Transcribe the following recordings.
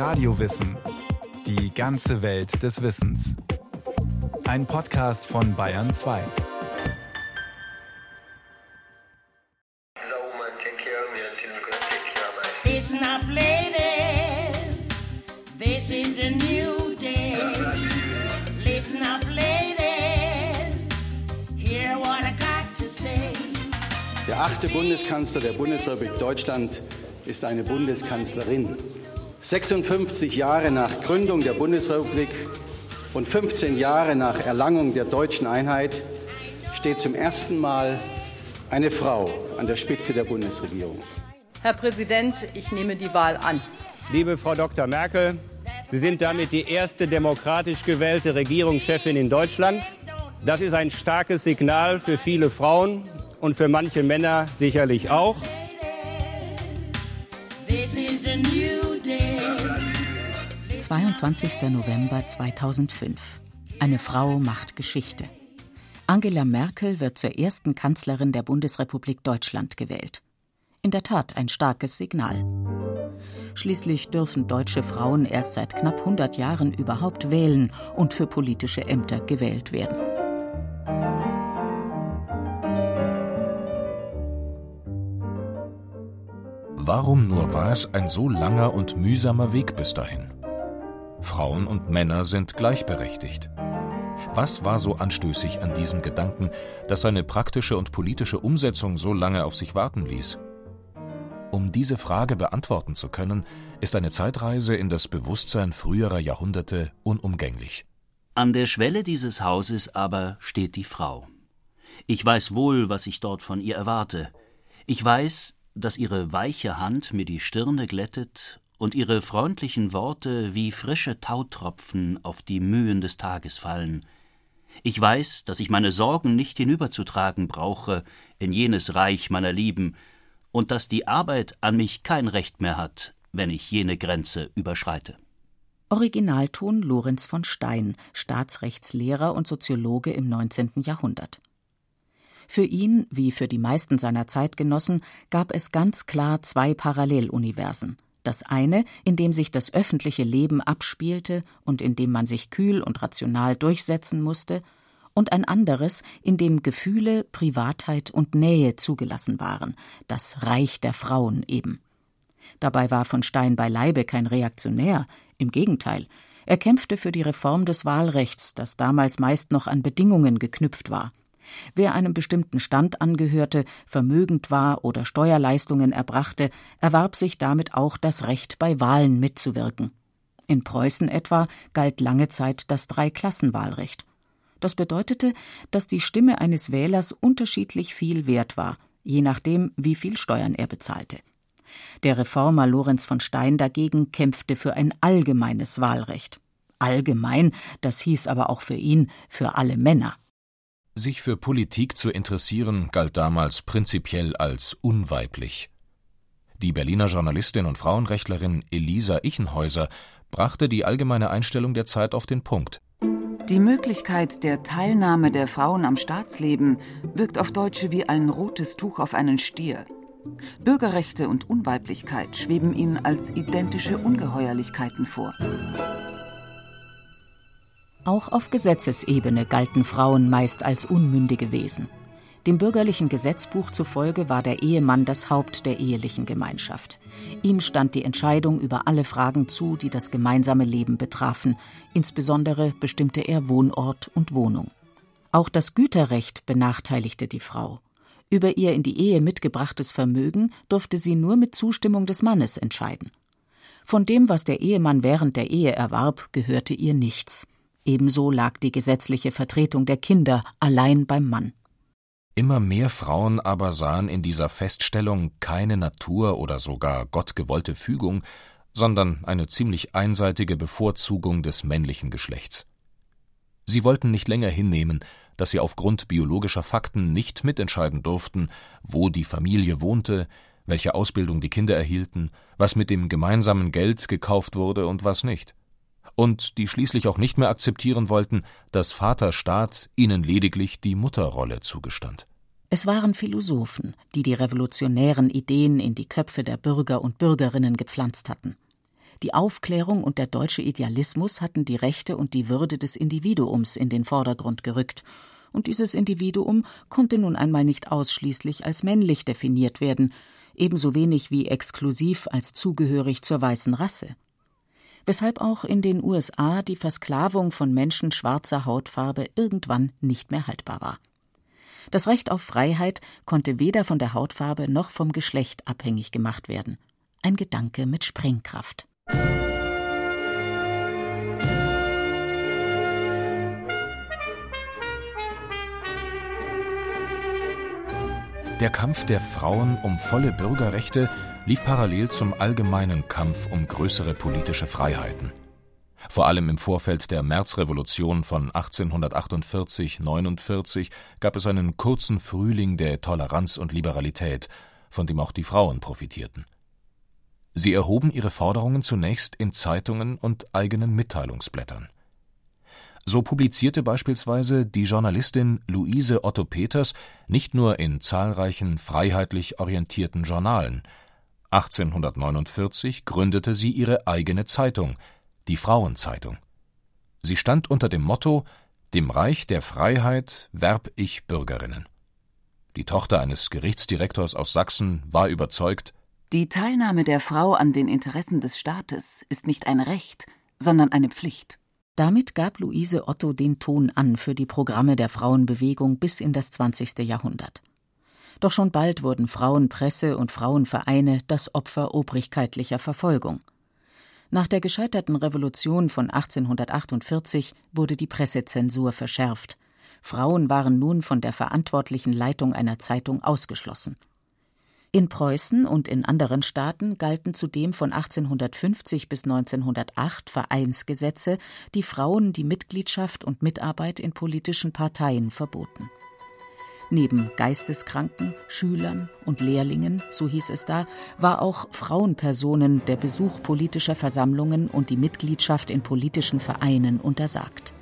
Radiowissen. Die ganze Welt des Wissens. Ein Podcast von Bayern 2. Listen up, ladies. This is a new day. Listen up, ladies. Hear what I got to say. Der achte Bundeskanzler der Bundesrepublik Deutschland ist eine Bundeskanzlerin. 56 Jahre nach Gründung der Bundesrepublik und 15 Jahre nach Erlangung der deutschen Einheit steht zum ersten Mal eine Frau an der Spitze der Bundesregierung. Herr Präsident, ich nehme die Wahl an. Liebe Frau Dr. Merkel, Sie sind damit die erste demokratisch gewählte Regierungschefin in Deutschland. Das ist ein starkes Signal für viele Frauen und für manche Männer sicherlich auch. 22. November 2005. Eine Frau macht Geschichte. Angela Merkel wird zur ersten Kanzlerin der Bundesrepublik Deutschland gewählt. In der Tat ein starkes Signal. Schließlich dürfen deutsche Frauen erst seit knapp 100 Jahren überhaupt wählen und für politische Ämter gewählt werden. Warum nur war es ein so langer und mühsamer Weg bis dahin? Frauen und Männer sind gleichberechtigt. Was war so anstößig an diesem Gedanken, dass seine praktische und politische Umsetzung so lange auf sich warten ließ? Um diese Frage beantworten zu können, ist eine Zeitreise in das Bewusstsein früherer Jahrhunderte unumgänglich. An der Schwelle dieses Hauses aber steht die Frau. Ich weiß wohl, was ich dort von ihr erwarte. Ich weiß, dass ihre weiche Hand mir die Stirne glättet und ihre freundlichen Worte wie frische Tautropfen auf die Mühen des Tages fallen. Ich weiß, dass ich meine Sorgen nicht hinüberzutragen brauche in jenes Reich meiner Lieben, und dass die Arbeit an mich kein Recht mehr hat, wenn ich jene Grenze überschreite. Originalton Lorenz von Stein, Staatsrechtslehrer und Soziologe im 19. Jahrhundert. Für ihn, wie für die meisten seiner Zeitgenossen, gab es ganz klar zwei Paralleluniversen. Das eine, in dem sich das öffentliche Leben abspielte und in dem man sich kühl und rational durchsetzen musste, und ein anderes, in dem Gefühle, Privatheit und Nähe zugelassen waren, das Reich der Frauen eben. Dabei war von Stein beileibe kein Reaktionär, im Gegenteil, er kämpfte für die Reform des Wahlrechts, das damals meist noch an Bedingungen geknüpft war. Wer einem bestimmten Stand angehörte, vermögend war oder Steuerleistungen erbrachte, erwarb sich damit auch das Recht, bei Wahlen mitzuwirken. In Preußen etwa galt lange Zeit das Dreiklassenwahlrecht. Das bedeutete, dass die Stimme eines Wählers unterschiedlich viel wert war, je nachdem, wie viel Steuern er bezahlte. Der Reformer Lorenz von Stein dagegen kämpfte für ein allgemeines Wahlrecht. Allgemein, das hieß aber auch für ihn, für alle Männer. Sich für Politik zu interessieren galt damals prinzipiell als unweiblich. Die Berliner Journalistin und Frauenrechtlerin Elisa Ichenhäuser brachte die allgemeine Einstellung der Zeit auf den Punkt. Die Möglichkeit der Teilnahme der Frauen am Staatsleben wirkt auf Deutsche wie ein rotes Tuch auf einen Stier. Bürgerrechte und Unweiblichkeit schweben ihnen als identische Ungeheuerlichkeiten vor. Auch auf Gesetzesebene galten Frauen meist als unmündige Wesen. Dem bürgerlichen Gesetzbuch zufolge war der Ehemann das Haupt der ehelichen Gemeinschaft. Ihm stand die Entscheidung über alle Fragen zu, die das gemeinsame Leben betrafen, insbesondere bestimmte er Wohnort und Wohnung. Auch das Güterrecht benachteiligte die Frau. Über ihr in die Ehe mitgebrachtes Vermögen durfte sie nur mit Zustimmung des Mannes entscheiden. Von dem, was der Ehemann während der Ehe erwarb, gehörte ihr nichts. Ebenso lag die gesetzliche Vertretung der Kinder allein beim Mann. Immer mehr Frauen aber sahen in dieser Feststellung keine Natur oder sogar gottgewollte Fügung, sondern eine ziemlich einseitige Bevorzugung des männlichen Geschlechts. Sie wollten nicht länger hinnehmen, dass sie aufgrund biologischer Fakten nicht mitentscheiden durften, wo die Familie wohnte, welche Ausbildung die Kinder erhielten, was mit dem gemeinsamen Geld gekauft wurde und was nicht und die schließlich auch nicht mehr akzeptieren wollten, dass Vaterstaat ihnen lediglich die Mutterrolle zugestand. Es waren Philosophen, die die revolutionären Ideen in die Köpfe der Bürger und Bürgerinnen gepflanzt hatten. Die Aufklärung und der deutsche Idealismus hatten die Rechte und die Würde des Individuums in den Vordergrund gerückt, und dieses Individuum konnte nun einmal nicht ausschließlich als männlich definiert werden, ebenso wenig wie exklusiv als zugehörig zur weißen Rasse. Weshalb auch in den USA die Versklavung von Menschen schwarzer Hautfarbe irgendwann nicht mehr haltbar war. Das Recht auf Freiheit konnte weder von der Hautfarbe noch vom Geschlecht abhängig gemacht werden. Ein Gedanke mit Sprengkraft. Der Kampf der Frauen um volle Bürgerrechte lief parallel zum allgemeinen Kampf um größere politische Freiheiten. Vor allem im Vorfeld der Märzrevolution von 1848/49 gab es einen kurzen Frühling der Toleranz und Liberalität, von dem auch die Frauen profitierten. Sie erhoben ihre Forderungen zunächst in Zeitungen und eigenen Mitteilungsblättern. So publizierte beispielsweise die Journalistin Luise Otto Peters nicht nur in zahlreichen freiheitlich orientierten Journalen. 1849 gründete sie ihre eigene Zeitung, die Frauenzeitung. Sie stand unter dem Motto Dem Reich der Freiheit werb ich Bürgerinnen. Die Tochter eines Gerichtsdirektors aus Sachsen war überzeugt Die Teilnahme der Frau an den Interessen des Staates ist nicht ein Recht, sondern eine Pflicht. Damit gab Luise Otto den Ton an für die Programme der Frauenbewegung bis in das 20. Jahrhundert. Doch schon bald wurden Frauenpresse und Frauenvereine das Opfer obrigkeitlicher Verfolgung. Nach der gescheiterten Revolution von 1848 wurde die Pressezensur verschärft. Frauen waren nun von der verantwortlichen Leitung einer Zeitung ausgeschlossen. In Preußen und in anderen Staaten galten zudem von 1850 bis 1908 Vereinsgesetze, die Frauen die Mitgliedschaft und Mitarbeit in politischen Parteien verboten. Neben Geisteskranken, Schülern und Lehrlingen, so hieß es da, war auch Frauenpersonen der Besuch politischer Versammlungen und die Mitgliedschaft in politischen Vereinen untersagt.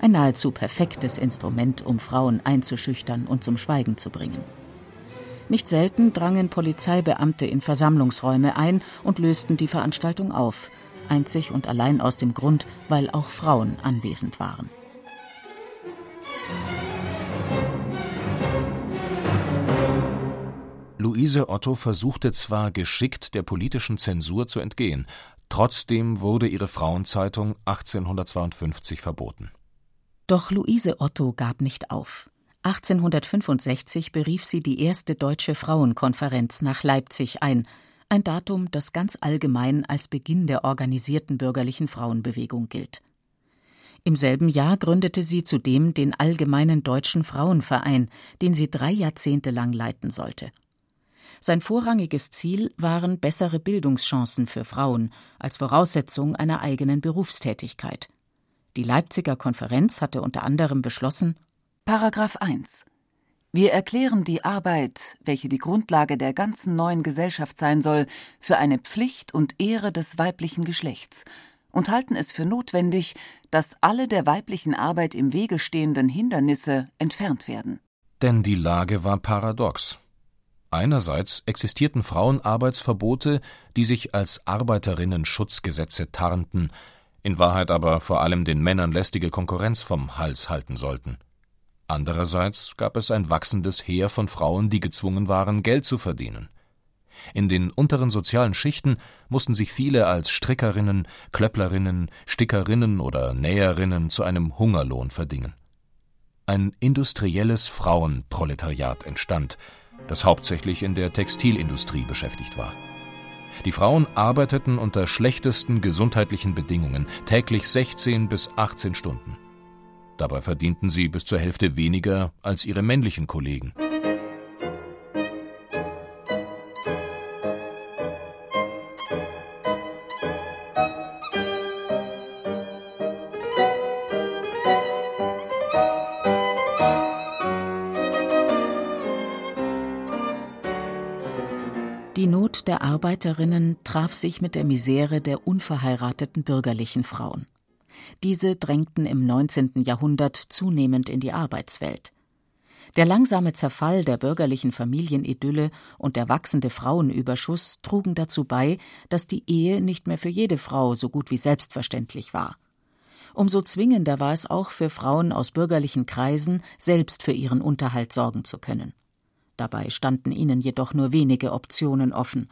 Ein nahezu perfektes Instrument, um Frauen einzuschüchtern und zum Schweigen zu bringen. Nicht selten drangen Polizeibeamte in Versammlungsräume ein und lösten die Veranstaltung auf, einzig und allein aus dem Grund, weil auch Frauen anwesend waren. Luise Otto versuchte zwar geschickt der politischen Zensur zu entgehen, trotzdem wurde ihre Frauenzeitung 1852 verboten. Doch Luise Otto gab nicht auf. 1865 berief sie die erste Deutsche Frauenkonferenz nach Leipzig ein, ein Datum, das ganz allgemein als Beginn der organisierten bürgerlichen Frauenbewegung gilt. Im selben Jahr gründete sie zudem den Allgemeinen Deutschen Frauenverein, den sie drei Jahrzehnte lang leiten sollte. Sein vorrangiges Ziel waren bessere Bildungschancen für Frauen als Voraussetzung einer eigenen Berufstätigkeit. Die Leipziger Konferenz hatte unter anderem beschlossen, Paragraph 1. Wir erklären die Arbeit, welche die Grundlage der ganzen neuen Gesellschaft sein soll, für eine Pflicht und Ehre des weiblichen Geschlechts und halten es für notwendig, dass alle der weiblichen Arbeit im Wege stehenden Hindernisse entfernt werden. Denn die Lage war paradox. Einerseits existierten Frauenarbeitsverbote, die sich als Arbeiterinnen-Schutzgesetze tarnten, in Wahrheit aber vor allem den Männern lästige Konkurrenz vom Hals halten sollten. Andererseits gab es ein wachsendes Heer von Frauen, die gezwungen waren, Geld zu verdienen. In den unteren sozialen Schichten mussten sich viele als Strickerinnen, Klöpplerinnen, Stickerinnen oder Näherinnen zu einem Hungerlohn verdingen. Ein industrielles Frauenproletariat entstand, das hauptsächlich in der Textilindustrie beschäftigt war. Die Frauen arbeiteten unter schlechtesten gesundheitlichen Bedingungen, täglich 16 bis 18 Stunden. Dabei verdienten sie bis zur Hälfte weniger als ihre männlichen Kollegen. Arbeiterinnen traf sich mit der Misere der unverheirateten bürgerlichen Frauen. Diese drängten im 19. Jahrhundert zunehmend in die Arbeitswelt. Der langsame Zerfall der bürgerlichen Familienidylle und der wachsende Frauenüberschuss trugen dazu bei, dass die Ehe nicht mehr für jede Frau so gut wie selbstverständlich war. Umso zwingender war es auch für Frauen aus bürgerlichen Kreisen, selbst für ihren Unterhalt sorgen zu können. Dabei standen ihnen jedoch nur wenige Optionen offen.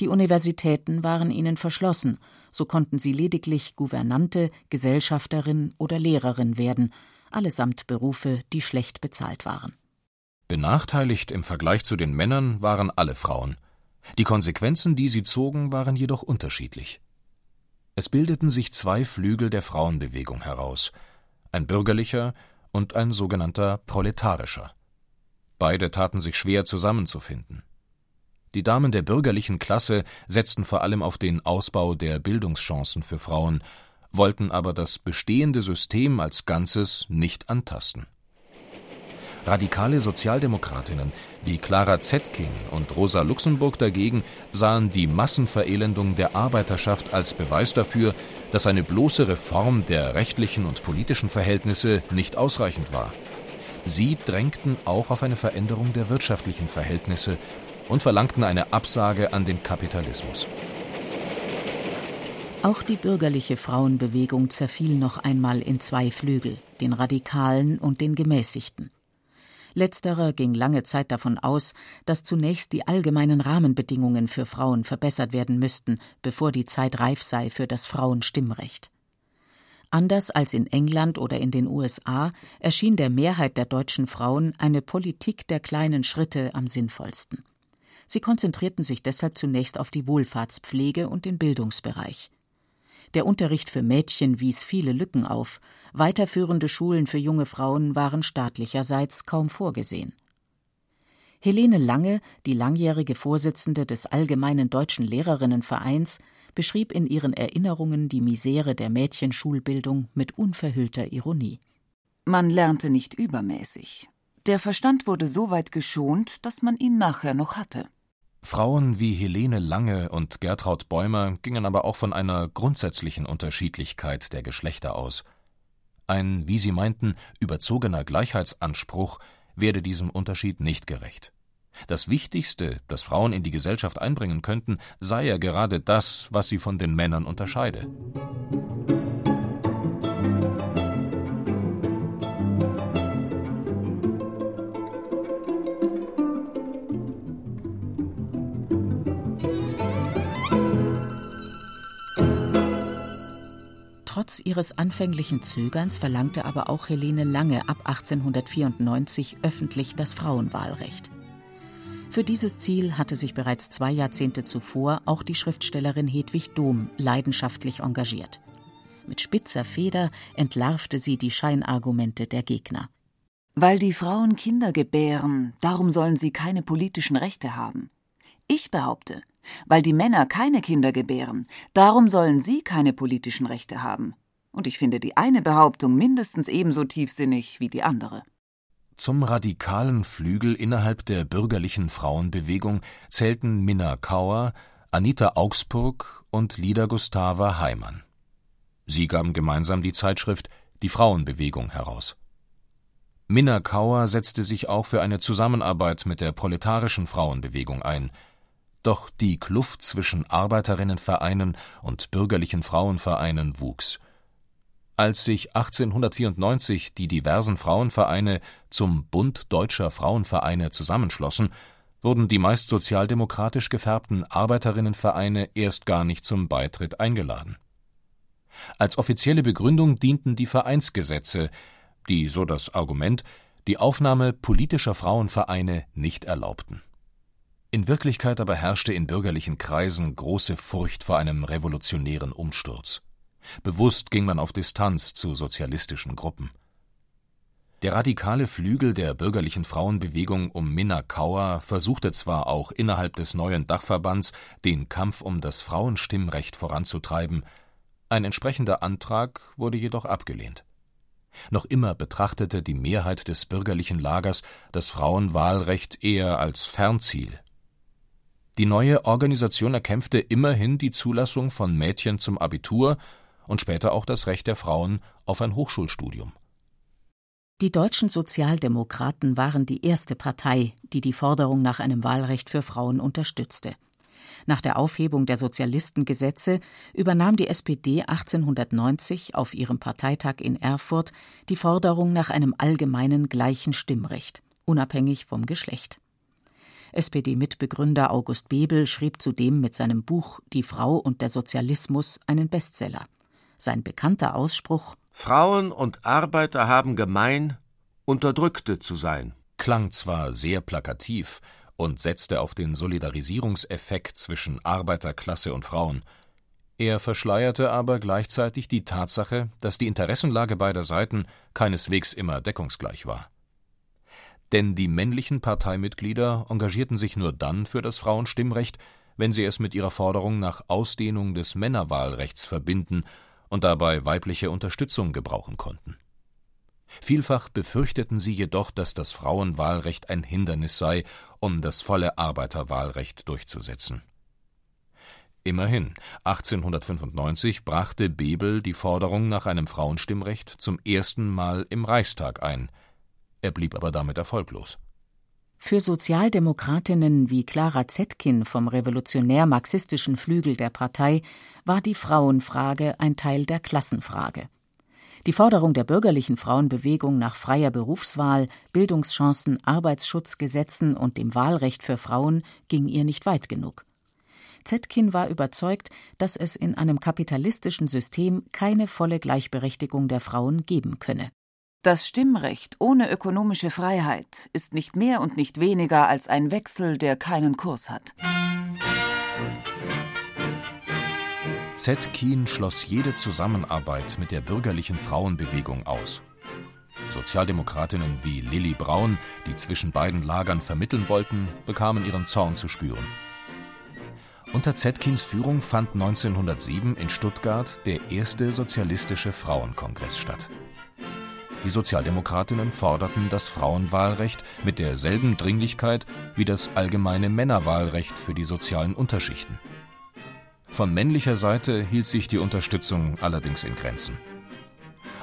Die Universitäten waren ihnen verschlossen, so konnten sie lediglich Gouvernante, Gesellschafterin oder Lehrerin werden, allesamt Berufe, die schlecht bezahlt waren. Benachteiligt im Vergleich zu den Männern waren alle Frauen. Die Konsequenzen, die sie zogen, waren jedoch unterschiedlich. Es bildeten sich zwei Flügel der Frauenbewegung heraus, ein bürgerlicher und ein sogenannter proletarischer. Beide taten sich schwer zusammenzufinden. Die Damen der bürgerlichen Klasse setzten vor allem auf den Ausbau der Bildungschancen für Frauen, wollten aber das bestehende System als Ganzes nicht antasten. Radikale Sozialdemokratinnen wie Clara Zetkin und Rosa Luxemburg dagegen sahen die Massenverelendung der Arbeiterschaft als Beweis dafür, dass eine bloße Reform der rechtlichen und politischen Verhältnisse nicht ausreichend war. Sie drängten auch auf eine Veränderung der wirtschaftlichen Verhältnisse und verlangten eine Absage an den Kapitalismus. Auch die bürgerliche Frauenbewegung zerfiel noch einmal in zwei Flügel, den Radikalen und den Gemäßigten. Letzterer ging lange Zeit davon aus, dass zunächst die allgemeinen Rahmenbedingungen für Frauen verbessert werden müssten, bevor die Zeit reif sei für das Frauenstimmrecht. Anders als in England oder in den USA erschien der Mehrheit der deutschen Frauen eine Politik der kleinen Schritte am sinnvollsten. Sie konzentrierten sich deshalb zunächst auf die Wohlfahrtspflege und den Bildungsbereich. Der Unterricht für Mädchen wies viele Lücken auf, weiterführende Schulen für junge Frauen waren staatlicherseits kaum vorgesehen. Helene Lange, die langjährige Vorsitzende des Allgemeinen Deutschen Lehrerinnenvereins, beschrieb in ihren Erinnerungen die Misere der Mädchenschulbildung mit unverhüllter Ironie. Man lernte nicht übermäßig. Der Verstand wurde so weit geschont, dass man ihn nachher noch hatte. Frauen wie Helene Lange und Gertraud Bäumer gingen aber auch von einer grundsätzlichen Unterschiedlichkeit der Geschlechter aus. Ein, wie sie meinten, überzogener Gleichheitsanspruch werde diesem Unterschied nicht gerecht. Das Wichtigste, das Frauen in die Gesellschaft einbringen könnten, sei ja gerade das, was sie von den Männern unterscheide. Trotz ihres anfänglichen Zögerns verlangte aber auch Helene Lange ab 1894 öffentlich das Frauenwahlrecht. Für dieses Ziel hatte sich bereits zwei Jahrzehnte zuvor auch die Schriftstellerin Hedwig Dohm leidenschaftlich engagiert. Mit spitzer Feder entlarvte sie die Scheinargumente der Gegner. Weil die Frauen Kinder gebären, darum sollen sie keine politischen Rechte haben. Ich behaupte, weil die Männer keine Kinder gebären, darum sollen sie keine politischen Rechte haben. Und ich finde die eine Behauptung mindestens ebenso tiefsinnig wie die andere. Zum radikalen Flügel innerhalb der bürgerlichen Frauenbewegung zählten Minna Kauer, Anita Augsburg und Lida Gustava Heimann. Sie gaben gemeinsam die Zeitschrift Die Frauenbewegung heraus. Minna Kauer setzte sich auch für eine Zusammenarbeit mit der proletarischen Frauenbewegung ein, doch die Kluft zwischen Arbeiterinnenvereinen und bürgerlichen Frauenvereinen wuchs. Als sich 1894 die diversen Frauenvereine zum Bund deutscher Frauenvereine zusammenschlossen, wurden die meist sozialdemokratisch gefärbten Arbeiterinnenvereine erst gar nicht zum Beitritt eingeladen. Als offizielle Begründung dienten die Vereinsgesetze, die, so das Argument, die Aufnahme politischer Frauenvereine nicht erlaubten in Wirklichkeit aber herrschte in bürgerlichen Kreisen große Furcht vor einem revolutionären Umsturz. Bewusst ging man auf Distanz zu sozialistischen Gruppen. Der radikale Flügel der bürgerlichen Frauenbewegung um Minna Kauer versuchte zwar auch innerhalb des neuen Dachverbands den Kampf um das Frauenstimmrecht voranzutreiben, ein entsprechender Antrag wurde jedoch abgelehnt. Noch immer betrachtete die Mehrheit des bürgerlichen Lagers das Frauenwahlrecht eher als Fernziel die neue Organisation erkämpfte immerhin die Zulassung von Mädchen zum Abitur und später auch das Recht der Frauen auf ein Hochschulstudium Die deutschen Sozialdemokraten waren die erste Partei, die die Forderung nach einem Wahlrecht für Frauen unterstützte. Nach der Aufhebung der Sozialistengesetze übernahm die SPD 1890 auf ihrem Parteitag in Erfurt die Forderung nach einem allgemeinen gleichen Stimmrecht, unabhängig vom Geschlecht. SPD-Mitbegründer August Bebel schrieb zudem mit seinem Buch Die Frau und der Sozialismus einen Bestseller. Sein bekannter Ausspruch Frauen und Arbeiter haben gemein, Unterdrückte zu sein, klang zwar sehr plakativ und setzte auf den Solidarisierungseffekt zwischen Arbeiterklasse und Frauen, er verschleierte aber gleichzeitig die Tatsache, dass die Interessenlage beider Seiten keineswegs immer deckungsgleich war. Denn die männlichen Parteimitglieder engagierten sich nur dann für das Frauenstimmrecht, wenn sie es mit ihrer Forderung nach Ausdehnung des Männerwahlrechts verbinden und dabei weibliche Unterstützung gebrauchen konnten. Vielfach befürchteten sie jedoch, dass das Frauenwahlrecht ein Hindernis sei, um das volle Arbeiterwahlrecht durchzusetzen. Immerhin, 1895 brachte Bebel die Forderung nach einem Frauenstimmrecht zum ersten Mal im Reichstag ein. Er blieb aber damit erfolglos. Für Sozialdemokratinnen wie Clara Zetkin vom revolutionär-marxistischen Flügel der Partei war die Frauenfrage ein Teil der Klassenfrage. Die Forderung der bürgerlichen Frauenbewegung nach freier Berufswahl, Bildungschancen, Arbeitsschutzgesetzen und dem Wahlrecht für Frauen ging ihr nicht weit genug. Zetkin war überzeugt, dass es in einem kapitalistischen System keine volle Gleichberechtigung der Frauen geben könne. Das Stimmrecht ohne ökonomische Freiheit ist nicht mehr und nicht weniger als ein Wechsel, der keinen Kurs hat. Zetkin schloss jede Zusammenarbeit mit der bürgerlichen Frauenbewegung aus. Sozialdemokratinnen wie Lilly Braun, die zwischen beiden Lagern vermitteln wollten, bekamen ihren Zorn zu spüren. Unter Zetkins Führung fand 1907 in Stuttgart der erste sozialistische Frauenkongress statt. Die Sozialdemokratinnen forderten das Frauenwahlrecht mit derselben Dringlichkeit wie das allgemeine Männerwahlrecht für die sozialen Unterschichten. Von männlicher Seite hielt sich die Unterstützung allerdings in Grenzen.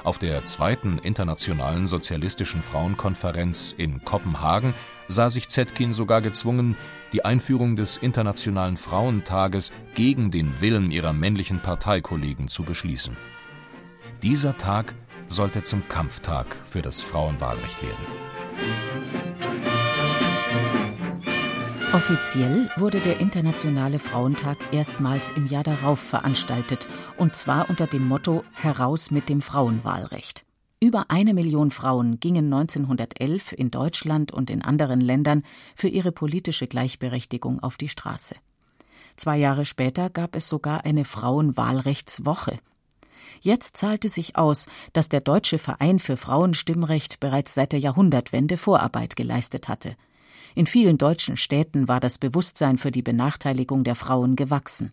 Auf der zweiten Internationalen Sozialistischen Frauenkonferenz in Kopenhagen sah sich Zetkin sogar gezwungen, die Einführung des Internationalen Frauentages gegen den Willen ihrer männlichen Parteikollegen zu beschließen. Dieser Tag sollte zum Kampftag für das Frauenwahlrecht werden. Offiziell wurde der Internationale Frauentag erstmals im Jahr darauf veranstaltet, und zwar unter dem Motto Heraus mit dem Frauenwahlrecht. Über eine Million Frauen gingen 1911 in Deutschland und in anderen Ländern für ihre politische Gleichberechtigung auf die Straße. Zwei Jahre später gab es sogar eine Frauenwahlrechtswoche. Jetzt zahlte sich aus, dass der Deutsche Verein für Frauenstimmrecht bereits seit der Jahrhundertwende Vorarbeit geleistet hatte. In vielen deutschen Städten war das Bewusstsein für die Benachteiligung der Frauen gewachsen.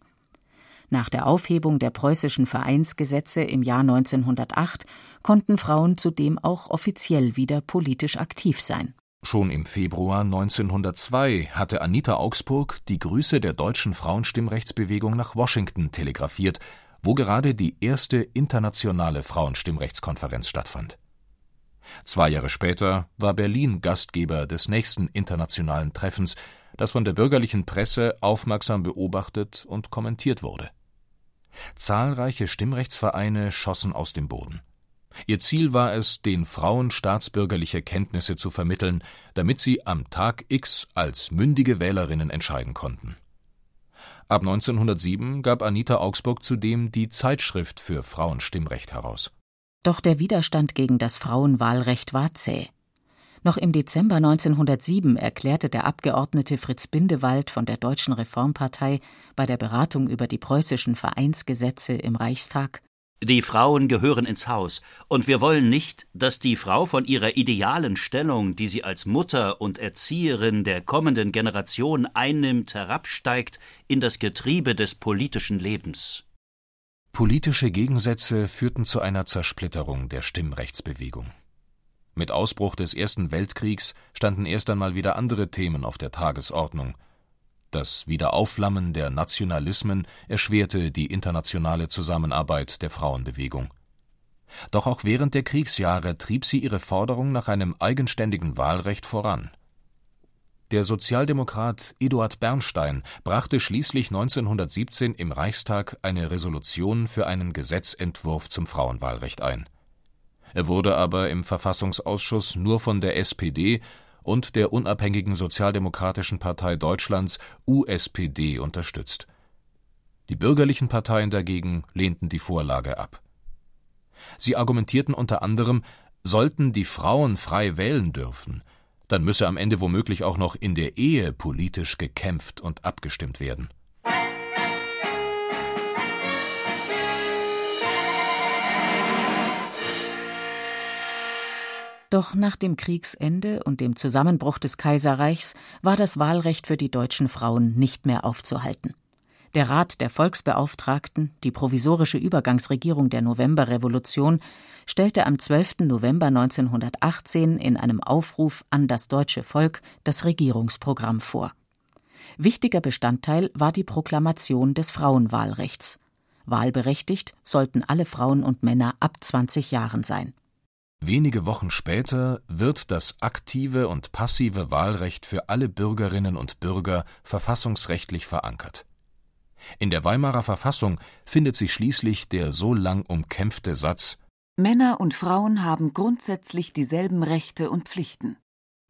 Nach der Aufhebung der preußischen Vereinsgesetze im Jahr 1908 konnten Frauen zudem auch offiziell wieder politisch aktiv sein. Schon im Februar 1902 hatte Anita Augsburg die Grüße der deutschen Frauenstimmrechtsbewegung nach Washington telegrafiert wo gerade die erste internationale Frauenstimmrechtskonferenz stattfand. Zwei Jahre später war Berlin Gastgeber des nächsten internationalen Treffens, das von der bürgerlichen Presse aufmerksam beobachtet und kommentiert wurde. Zahlreiche Stimmrechtsvereine schossen aus dem Boden. Ihr Ziel war es, den Frauen staatsbürgerliche Kenntnisse zu vermitteln, damit sie am Tag X als mündige Wählerinnen entscheiden konnten. Ab 1907 gab Anita Augsburg zudem die Zeitschrift für Frauenstimmrecht heraus. Doch der Widerstand gegen das Frauenwahlrecht war zäh. Noch im Dezember 1907 erklärte der Abgeordnete Fritz Bindewald von der Deutschen Reformpartei bei der Beratung über die preußischen Vereinsgesetze im Reichstag die Frauen gehören ins Haus, und wir wollen nicht, dass die Frau von ihrer idealen Stellung, die sie als Mutter und Erzieherin der kommenden Generation einnimmt, herabsteigt in das Getriebe des politischen Lebens. Politische Gegensätze führten zu einer Zersplitterung der Stimmrechtsbewegung. Mit Ausbruch des Ersten Weltkriegs standen erst einmal wieder andere Themen auf der Tagesordnung – das Wiederaufflammen der Nationalismen erschwerte die internationale Zusammenarbeit der Frauenbewegung. Doch auch während der Kriegsjahre trieb sie ihre Forderung nach einem eigenständigen Wahlrecht voran. Der Sozialdemokrat Eduard Bernstein brachte schließlich 1917 im Reichstag eine Resolution für einen Gesetzentwurf zum Frauenwahlrecht ein. Er wurde aber im Verfassungsausschuss nur von der SPD und der unabhängigen Sozialdemokratischen Partei Deutschlands USPD unterstützt. Die bürgerlichen Parteien dagegen lehnten die Vorlage ab. Sie argumentierten unter anderem, sollten die Frauen frei wählen dürfen, dann müsse am Ende womöglich auch noch in der Ehe politisch gekämpft und abgestimmt werden. Doch nach dem Kriegsende und dem Zusammenbruch des Kaiserreichs war das Wahlrecht für die deutschen Frauen nicht mehr aufzuhalten. Der Rat der Volksbeauftragten, die provisorische Übergangsregierung der Novemberrevolution, stellte am 12. November 1918 in einem Aufruf an das deutsche Volk das Regierungsprogramm vor. Wichtiger Bestandteil war die Proklamation des Frauenwahlrechts. Wahlberechtigt sollten alle Frauen und Männer ab 20 Jahren sein. Wenige Wochen später wird das aktive und passive Wahlrecht für alle Bürgerinnen und Bürger verfassungsrechtlich verankert. In der Weimarer Verfassung findet sich schließlich der so lang umkämpfte Satz Männer und Frauen haben grundsätzlich dieselben Rechte und Pflichten.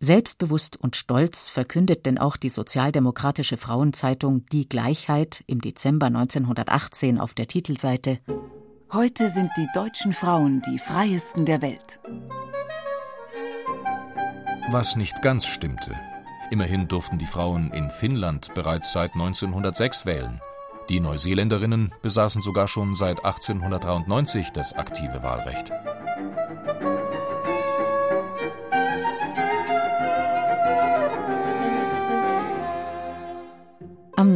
Selbstbewusst und stolz verkündet denn auch die sozialdemokratische Frauenzeitung Die Gleichheit im Dezember 1918 auf der Titelseite Heute sind die deutschen Frauen die freiesten der Welt. Was nicht ganz stimmte. Immerhin durften die Frauen in Finnland bereits seit 1906 wählen. Die Neuseeländerinnen besaßen sogar schon seit 1893 das aktive Wahlrecht.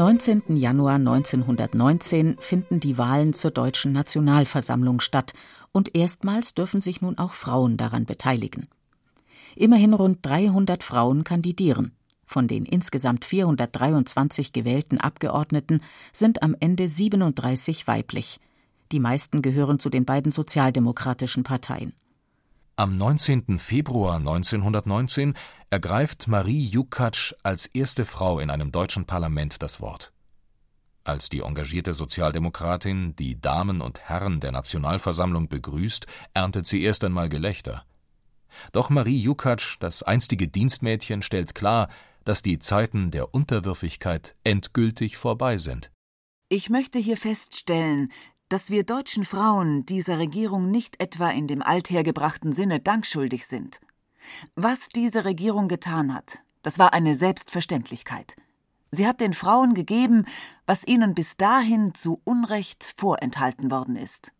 19. Januar 1919 finden die Wahlen zur Deutschen Nationalversammlung statt und erstmals dürfen sich nun auch Frauen daran beteiligen. Immerhin rund 300 Frauen kandidieren. Von den insgesamt 423 gewählten Abgeordneten sind am Ende 37 weiblich. Die meisten gehören zu den beiden sozialdemokratischen Parteien. Am 19. Februar 1919 ergreift Marie Jukkatsch als erste Frau in einem deutschen Parlament das Wort. Als die engagierte Sozialdemokratin die Damen und Herren der Nationalversammlung begrüßt, erntet sie erst einmal Gelächter. Doch Marie Jukkatsch, das einstige Dienstmädchen, stellt klar, dass die Zeiten der Unterwürfigkeit endgültig vorbei sind. Ich möchte hier feststellen, dass wir deutschen Frauen dieser Regierung nicht etwa in dem althergebrachten Sinne dankschuldig sind. Was diese Regierung getan hat, das war eine Selbstverständlichkeit. Sie hat den Frauen gegeben, was ihnen bis dahin zu Unrecht vorenthalten worden ist.